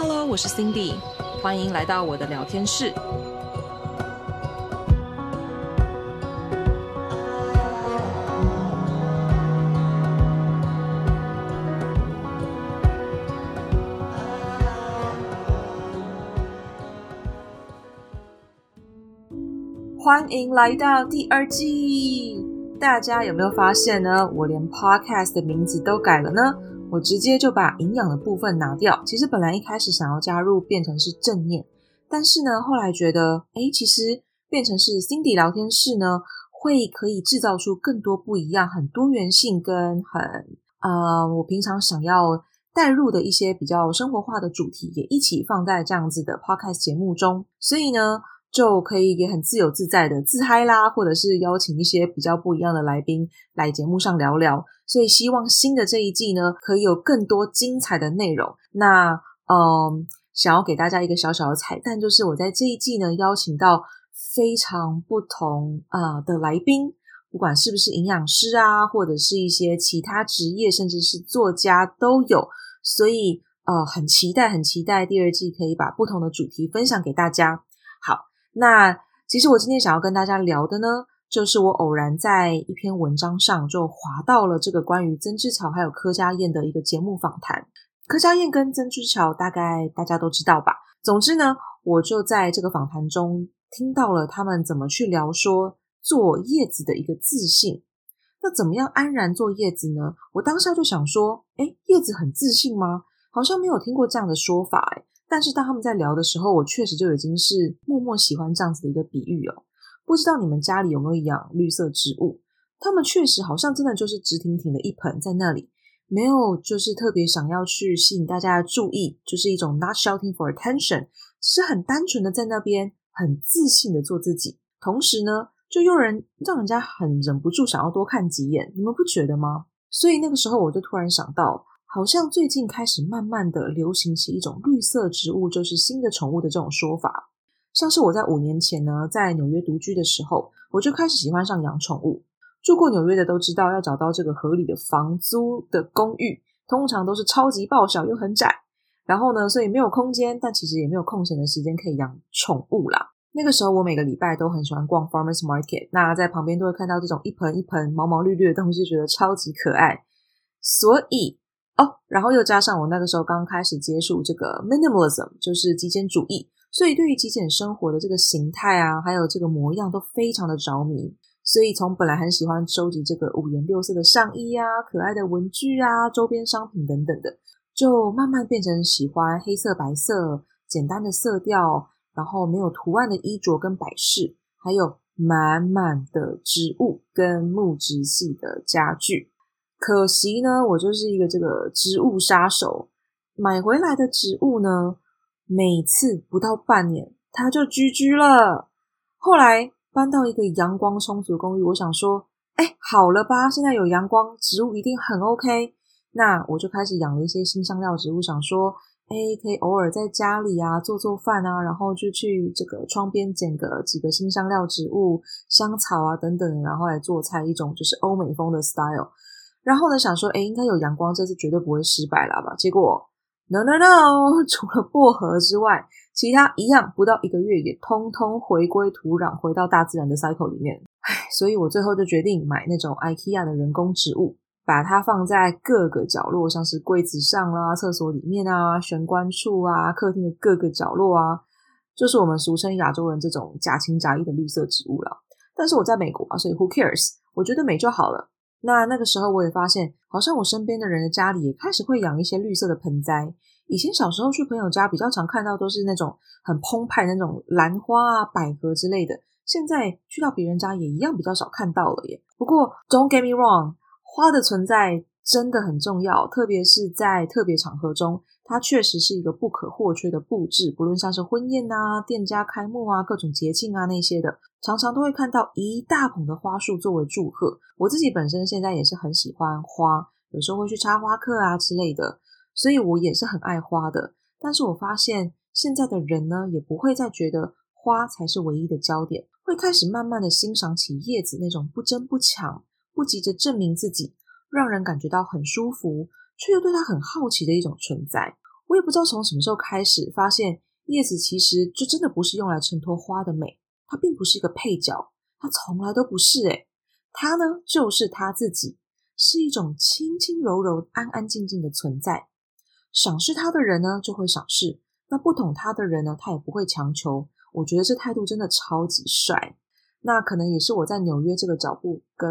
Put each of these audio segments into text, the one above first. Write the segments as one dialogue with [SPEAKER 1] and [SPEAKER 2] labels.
[SPEAKER 1] Hello，我是 Cindy，欢迎来到我的聊天室。欢迎来到第二季。大家有没有发现呢？我连 Podcast 的名字都改了呢。我直接就把营养的部分拿掉。其实本来一开始想要加入变成是正念，但是呢，后来觉得，诶，其实变成是 Cindy 聊天室呢，会可以制造出更多不一样、很多元性跟很呃，我平常想要带入的一些比较生活化的主题，也一起放在这样子的 Podcast 节目中。所以呢，就可以也很自由自在的自嗨啦，或者是邀请一些比较不一样的来宾来节目上聊聊。所以希望新的这一季呢，可以有更多精彩的内容。那嗯，想要给大家一个小小的彩蛋，就是我在这一季呢，邀请到非常不同啊、的来宾，不管是不是营养师啊，或者是一些其他职业，甚至是作家都有。所以呃，很期待，很期待第二季可以把不同的主题分享给大家。好。那其实我今天想要跟大家聊的呢，就是我偶然在一篇文章上就滑到了这个关于曾之乔还有柯佳嬿的一个节目访谈。柯佳嬿跟曾之乔大概大家都知道吧？总之呢，我就在这个访谈中听到了他们怎么去聊说做叶子的一个自信。那怎么样安然做叶子呢？我当下就想说，诶，叶子很自信吗？好像没有听过这样的说法，诶。但是当他们在聊的时候，我确实就已经是默默喜欢这样子的一个比喻哦。不知道你们家里有没有养绿色植物？他们确实好像真的就是直挺挺的一盆在那里，没有就是特别想要去吸引大家的注意，就是一种 not shouting for attention，是很单纯的在那边很自信的做自己。同时呢，就又人让人家很忍不住想要多看几眼，你们不觉得吗？所以那个时候我就突然想到。好像最近开始慢慢的流行起一种绿色植物就是新的宠物的这种说法，像是我在五年前呢，在纽约独居的时候，我就开始喜欢上养宠物。住过纽约的都知道，要找到这个合理的房租的公寓，通常都是超级爆小又很窄，然后呢，所以没有空间，但其实也没有空闲的时间可以养宠物啦。那个时候我每个礼拜都很喜欢逛 Farmers Market，那在旁边都会看到这种一盆一盆毛毛绿绿的东西，觉得超级可爱，所以。哦，然后又加上我那个时候刚开始接触这个 minimalism，就是极简主义，所以对于极简生活的这个形态啊，还有这个模样都非常的着迷。所以从本来很喜欢收集这个五颜六色的上衣啊、可爱的文具啊、周边商品等等的，就慢慢变成喜欢黑色、白色、简单的色调，然后没有图案的衣着跟摆饰，还有满满的植物跟木质系的家具。可惜呢，我就是一个这个植物杀手。买回来的植物呢，每次不到半年它就居居了。后来搬到一个阳光充足公寓，我想说，哎，好了吧，现在有阳光，植物一定很 OK。那我就开始养了一些新香料植物，想说，哎，可以偶尔在家里啊做做饭啊，然后就去这个窗边捡个几个新香料植物、香草啊等等，然后来做菜，一种就是欧美风的 style。然后呢，想说，诶，应该有阳光，这次绝对不会失败了吧？结果，no no no，除了薄荷之外，其他一样，不到一个月也通通回归土壤，回到大自然的 cycle 里面。唉，所以我最后就决定买那种 IKEA 的人工植物，把它放在各个角落，像是柜子上啦、厕所里面啊、玄关处啊、客厅的各个角落啊，就是我们俗称亚洲人这种假情假意的绿色植物了。但是我在美国啊，所以 who cares？我觉得美就好了。那那个时候，我也发现，好像我身边的人的家里也开始会养一些绿色的盆栽。以前小时候去朋友家，比较常看到都是那种很澎湃那种兰花啊、百合之类的。现在去到别人家也一样比较少看到了耶。不过，Don't get me wrong，花的存在真的很重要，特别是在特别场合中。它确实是一个不可或缺的布置，不论像是婚宴啊、店家开幕啊、各种节庆啊那些的，常常都会看到一大捧的花束作为祝贺。我自己本身现在也是很喜欢花，有时候会去插花课啊之类的，所以我也是很爱花的。但是我发现现在的人呢，也不会再觉得花才是唯一的焦点，会开始慢慢的欣赏起叶子那种不争不抢、不急着证明自己，让人感觉到很舒服。却又对他很好奇的一种存在，我也不知道从什么时候开始，发现叶子其实就真的不是用来衬托花的美，它并不是一个配角，它从来都不是。诶，它呢就是它自己，是一种轻轻柔柔、安安静静的存在。赏识它的人呢就会赏识，那不懂它的人呢，他也不会强求。我觉得这态度真的超级帅。那可能也是我在纽约这个脚步跟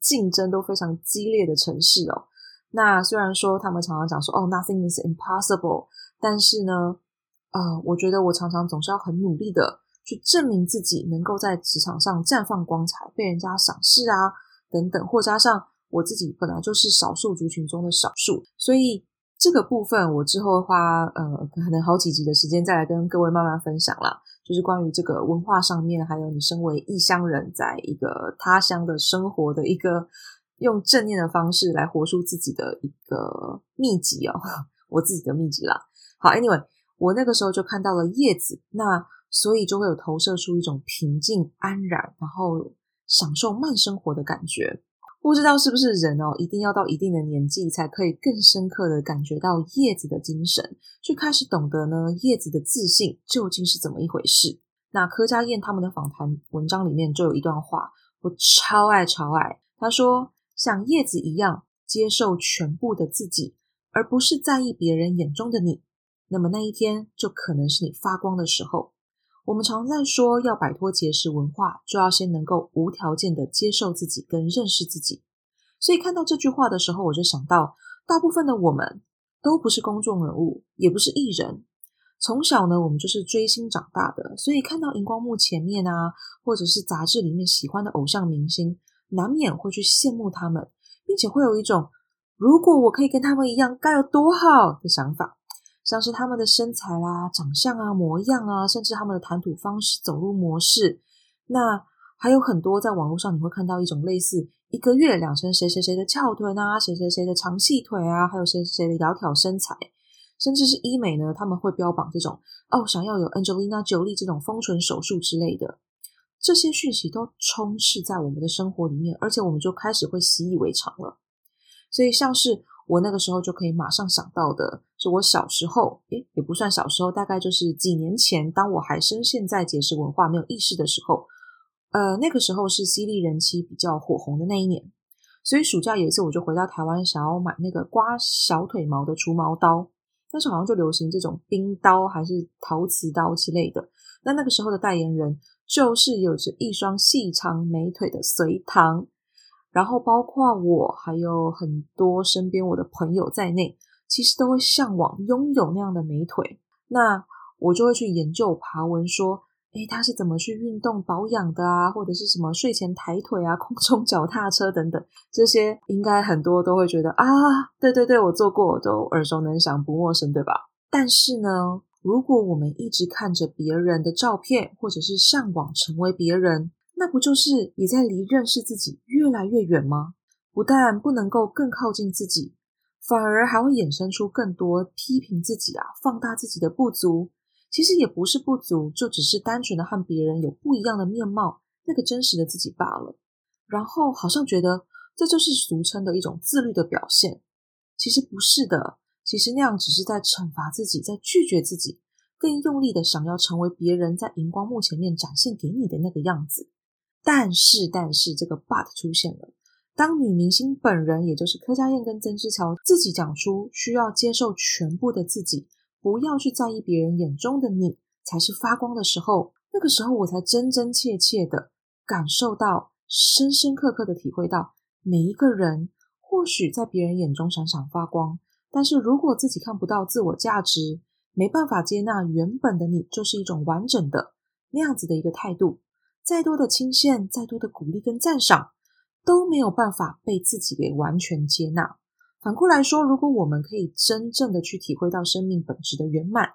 [SPEAKER 1] 竞争都非常激烈的城市哦。那虽然说他们常常讲说哦，nothing is impossible，但是呢，呃，我觉得我常常总是要很努力的去证明自己能够在职场上绽放光彩，被人家赏识啊等等，或加上我自己本来就是少数族群中的少数，所以这个部分我之后花呃可能好几集的时间再来跟各位慢慢分享啦。就是关于这个文化上面，还有你身为异乡人，在一个他乡的生活的一个用正念的方式来活出自己的一个秘籍哦，我自己的秘籍啦。好，Anyway，我那个时候就看到了叶子，那所以就会有投射出一种平静安然，然后享受慢生活的感觉。不知道是不是人哦，一定要到一定的年纪才可以更深刻的感觉到叶子的精神，去开始懂得呢叶子的自信究竟是怎么一回事。那柯佳嬿他们的访谈文章里面就有一段话，我超爱超爱。他说：“像叶子一样接受全部的自己，而不是在意别人眼中的你，那么那一天就可能是你发光的时候。”我们常在说，要摆脱节食文化，就要先能够无条件的接受自己跟认识自己。所以看到这句话的时候，我就想到，大部分的我们都不是公众人物，也不是艺人。从小呢，我们就是追星长大的，所以看到荧光幕前面啊，或者是杂志里面喜欢的偶像明星，难免会去羡慕他们，并且会有一种如果我可以跟他们一样，该有多好的想法。像是他们的身材啊、长相啊、模样啊，甚至他们的谈吐方式、走路模式，那还有很多在网络上你会看到一种类似一个月两成谁谁谁的翘臀啊、谁谁谁的长细腿啊，还有谁谁谁的窈窕身材，甚至是医美呢，他们会标榜这种哦，想要有 Angelina Jolie 这种丰唇手术之类的，这些讯息都充斥在我们的生活里面，而且我们就开始会习以为常了，所以像是。我那个时候就可以马上想到的是，我小时候，诶，也不算小时候，大概就是几年前，当我还深陷在节食文化没有意识的时候，呃，那个时候是犀利人妻比较火红的那一年，所以暑假有一次我就回到台湾，想要买那个刮小腿毛的除毛刀，但是好像就流行这种冰刀还是陶瓷刀之类的，那那个时候的代言人就是有着一双细长美腿的隋唐。然后包括我，还有很多身边我的朋友在内，其实都会向往拥有那样的美腿。那我就会去研究爬文，说，诶，他是怎么去运动保养的啊？或者是什么睡前抬腿啊、空中脚踏车等等，这些应该很多都会觉得啊，对对对，我做过，我都耳熟能详，不陌生，对吧？但是呢，如果我们一直看着别人的照片，或者是向往成为别人，那不就是也在离认识自己越来越远吗？不但不能够更靠近自己，反而还会衍生出更多批评自己啊、放大自己的不足。其实也不是不足，就只是单纯的和别人有不一样的面貌，那个真实的自己罢了。然后好像觉得这就是俗称的一种自律的表现。其实不是的，其实那样只是在惩罚自己，在拒绝自己，更用力的想要成为别人在荧光幕前面展现给你的那个样子。但是，但是这个 but 出现了。当女明星本人，也就是柯佳嬿跟曾之乔自己讲出需要接受全部的自己，不要去在意别人眼中的你才是发光的时候，那个时候我才真真切切的感受到，深深刻刻的体会到，每一个人或许在别人眼中闪闪发光，但是如果自己看不到自我价值，没办法接纳原本的你就是一种完整的那样子的一个态度。再多的钦羡，再多的鼓励跟赞赏，都没有办法被自己给完全接纳。反过来说，如果我们可以真正的去体会到生命本质的圆满，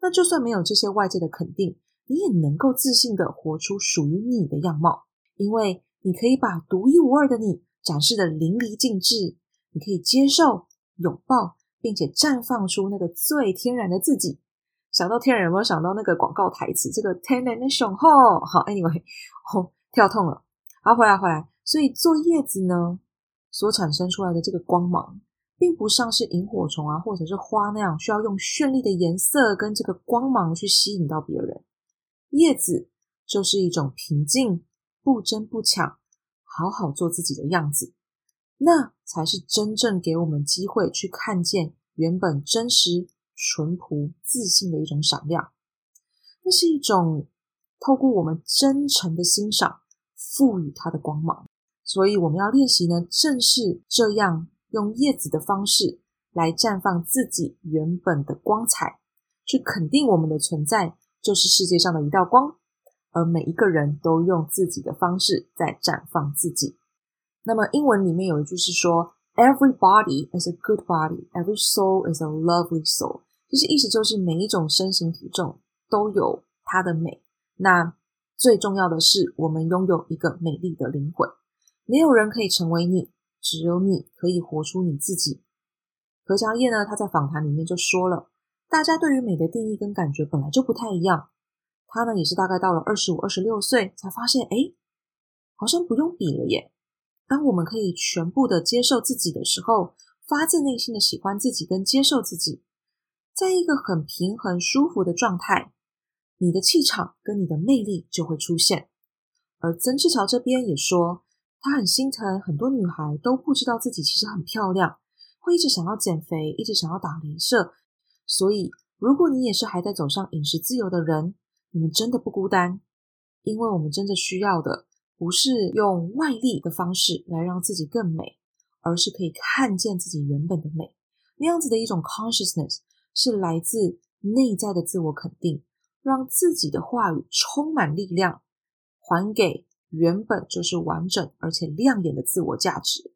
[SPEAKER 1] 那就算没有这些外界的肯定，你也能够自信的活出属于你的样貌，因为你可以把独一无二的你展示的淋漓尽致，你可以接受、拥抱，并且绽放出那个最天然的自己。想到天然，有没有想到那个广告台词？这个天然的雄厚，好，anyway，哦，跳痛了，好，回来回来。所以做叶子呢，所产生出来的这个光芒，并不像是萤火虫啊，或者是花那样需要用绚丽的颜色跟这个光芒去吸引到别人。叶子就是一种平静、不争不抢，好好做自己的样子，那才是真正给我们机会去看见原本真实、淳朴、自信的一种闪亮。那是一种透过我们真诚的欣赏，赋予它的光芒。所以我们要练习呢，正是这样。用叶子的方式来绽放自己原本的光彩，去肯定我们的存在就是世界上的一道光，而每一个人都用自己的方式在绽放自己。那么英文里面有一句是说：“Every body is a good body, every soul is a lovely soul。”其实意思就是每一种身形体重都有它的美。那最重要的是，我们拥有一个美丽的灵魂，没有人可以成为你。只有你可以活出你自己。何家业呢？他在访谈里面就说了，大家对于美的定义跟感觉本来就不太一样。他呢也是大概到了二十五、二十六岁才发现，哎，好像不用比了耶。当我们可以全部的接受自己的时候，发自内心的喜欢自己跟接受自己，在一个很平衡、舒服的状态，你的气场跟你的魅力就会出现。而曾志乔这边也说。他很心疼，很多女孩都不知道自己其实很漂亮，会一直想要减肥，一直想要打镭射。所以，如果你也是还在走上饮食自由的人，你们真的不孤单，因为我们真的需要的不是用外力的方式来让自己更美，而是可以看见自己原本的美。那样子的一种 consciousness 是来自内在的自我肯定，让自己的话语充满力量，还给。原本就是完整而且亮眼的自我价值，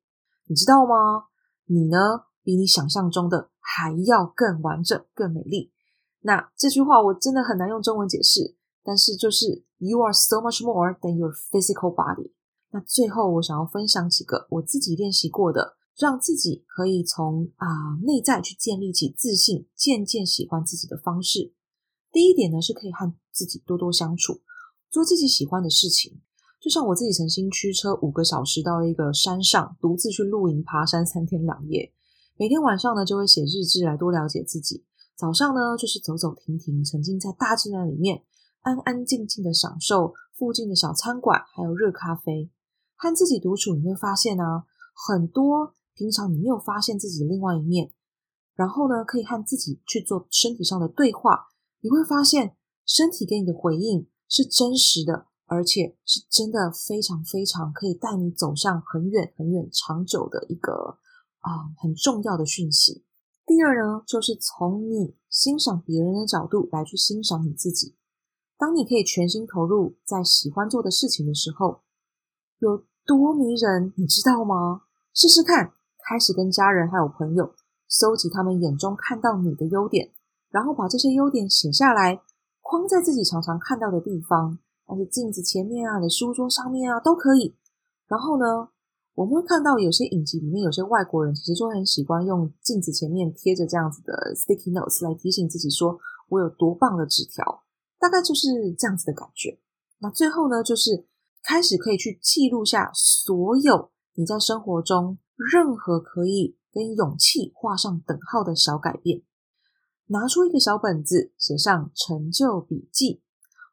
[SPEAKER 1] 你知道吗？你呢，比你想象中的还要更完整、更美丽。那这句话我真的很难用中文解释，但是就是 You are so much more than your physical body。那最后我想要分享几个我自己练习过的，让自己可以从啊、内在去建立起自信，渐渐喜欢自己的方式。第一点呢，是可以和自己多多相处，做自己喜欢的事情。就像我自己曾经驱车五个小时到一个山上，独自去露营爬山三天两夜。每天晚上呢，就会写日志来多了解自己。早上呢，就是走走停停，沉浸在大自然里面，安安静静的享受附近的小餐馆，还有热咖啡。和自己独处，你会发现啊，很多平常你没有发现自己的另外一面。然后呢，可以和自己去做身体上的对话，你会发现身体给你的回应是真实的。而且是真的非常非常可以带你走向很远很远长久的一个啊、很重要的讯息。第二呢，就是从你欣赏别人的角度来去欣赏你自己。当你可以全心投入在喜欢做的事情的时候，有多迷人，你知道吗？试试看，开始跟家人还有朋友搜集他们眼中看到你的优点，然后把这些优点写下来，框在自己常常看到的地方。但是镜子前面啊，的书桌上面啊，都可以。然后呢，我们会看到有些影集里面，有些外国人其实就很喜欢用镜子前面贴着这样子的 sticky notes 来提醒自己说，我有多棒的纸条，大概就是这样子的感觉。那最后呢，就是开始可以去记录下所有你在生活中任何可以跟勇气画上等号的小改变，拿出一个小本子，写上成就笔记。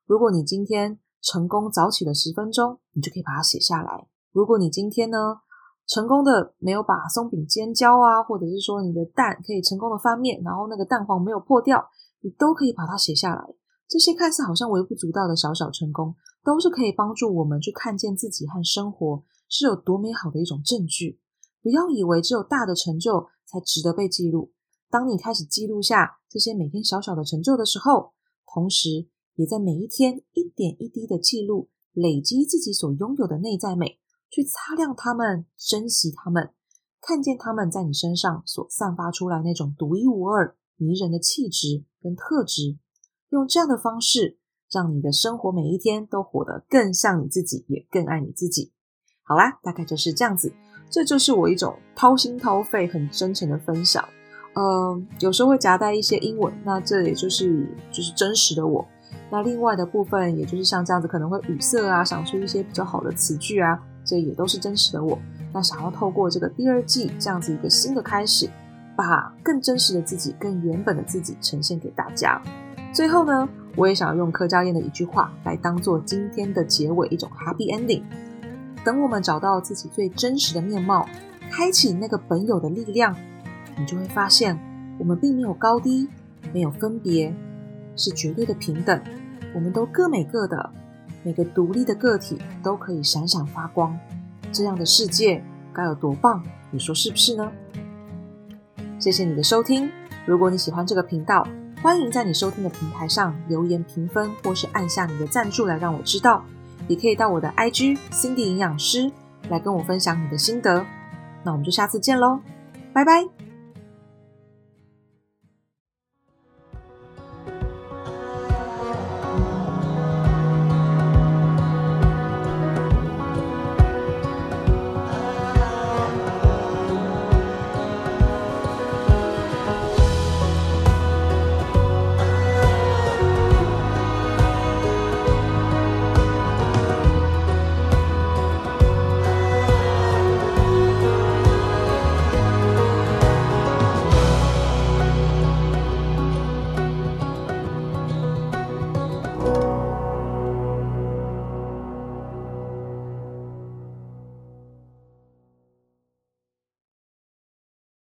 [SPEAKER 1] 如果你今天成功早起了十分钟，你就可以把它写下来。如果你今天呢，成功的没有把松饼煎焦啊，或者是说你的蛋可以成功的翻面，然后那个蛋黄没有破掉，你都可以把它写下来。这些看似好像微不足道的小小成功，都是可以帮助我们去看见自己和生活是有多美好的一种证据。不要以为只有大的成就才值得被记录。当你开始记录下这些每天小小的成就的时候，同时，也在每一天一点一滴的记录，累积自己所拥有的内在美，去擦亮它们，珍惜它们，看见它们在你身上所散发出来那种独一无二、迷人的气质跟特质，用这样的方式，让你的生活每一天都活得更像你自己，也更爱你自己。好啦，大概就是这样子，这就是我一种掏心掏肺、很真诚的分享。呃，有时候会夹带一些英文，那这也就是就是真实的我。那另外的部分，也就是像这样子，可能会语塞啊，想出一些比较好的词句啊，这也都是真实的我。那想要透过这个第二季这样子一个新的开始，把更真实的自己、更原本的自己呈现给大家。最后呢，我也想用柯佳嬿的一句话来当做今天的结尾，一种 happy ending。等我们找到自己最真实的面貌，开启那个本有的力量，你就会发现，我们并没有高低，没有分别，是绝对的平等。我们都各美各的，每个独立的个体都可以闪闪发光。这样的世界该有多棒？你说是不是呢？谢谢你的收听。如果你喜欢这个频道，欢迎在你收听的平台上留言评分，或是按下你的赞助来让我知道。也可以到我的 IG Cindy 营养师来跟我分享你的心得。那我们就下次见喽，拜拜。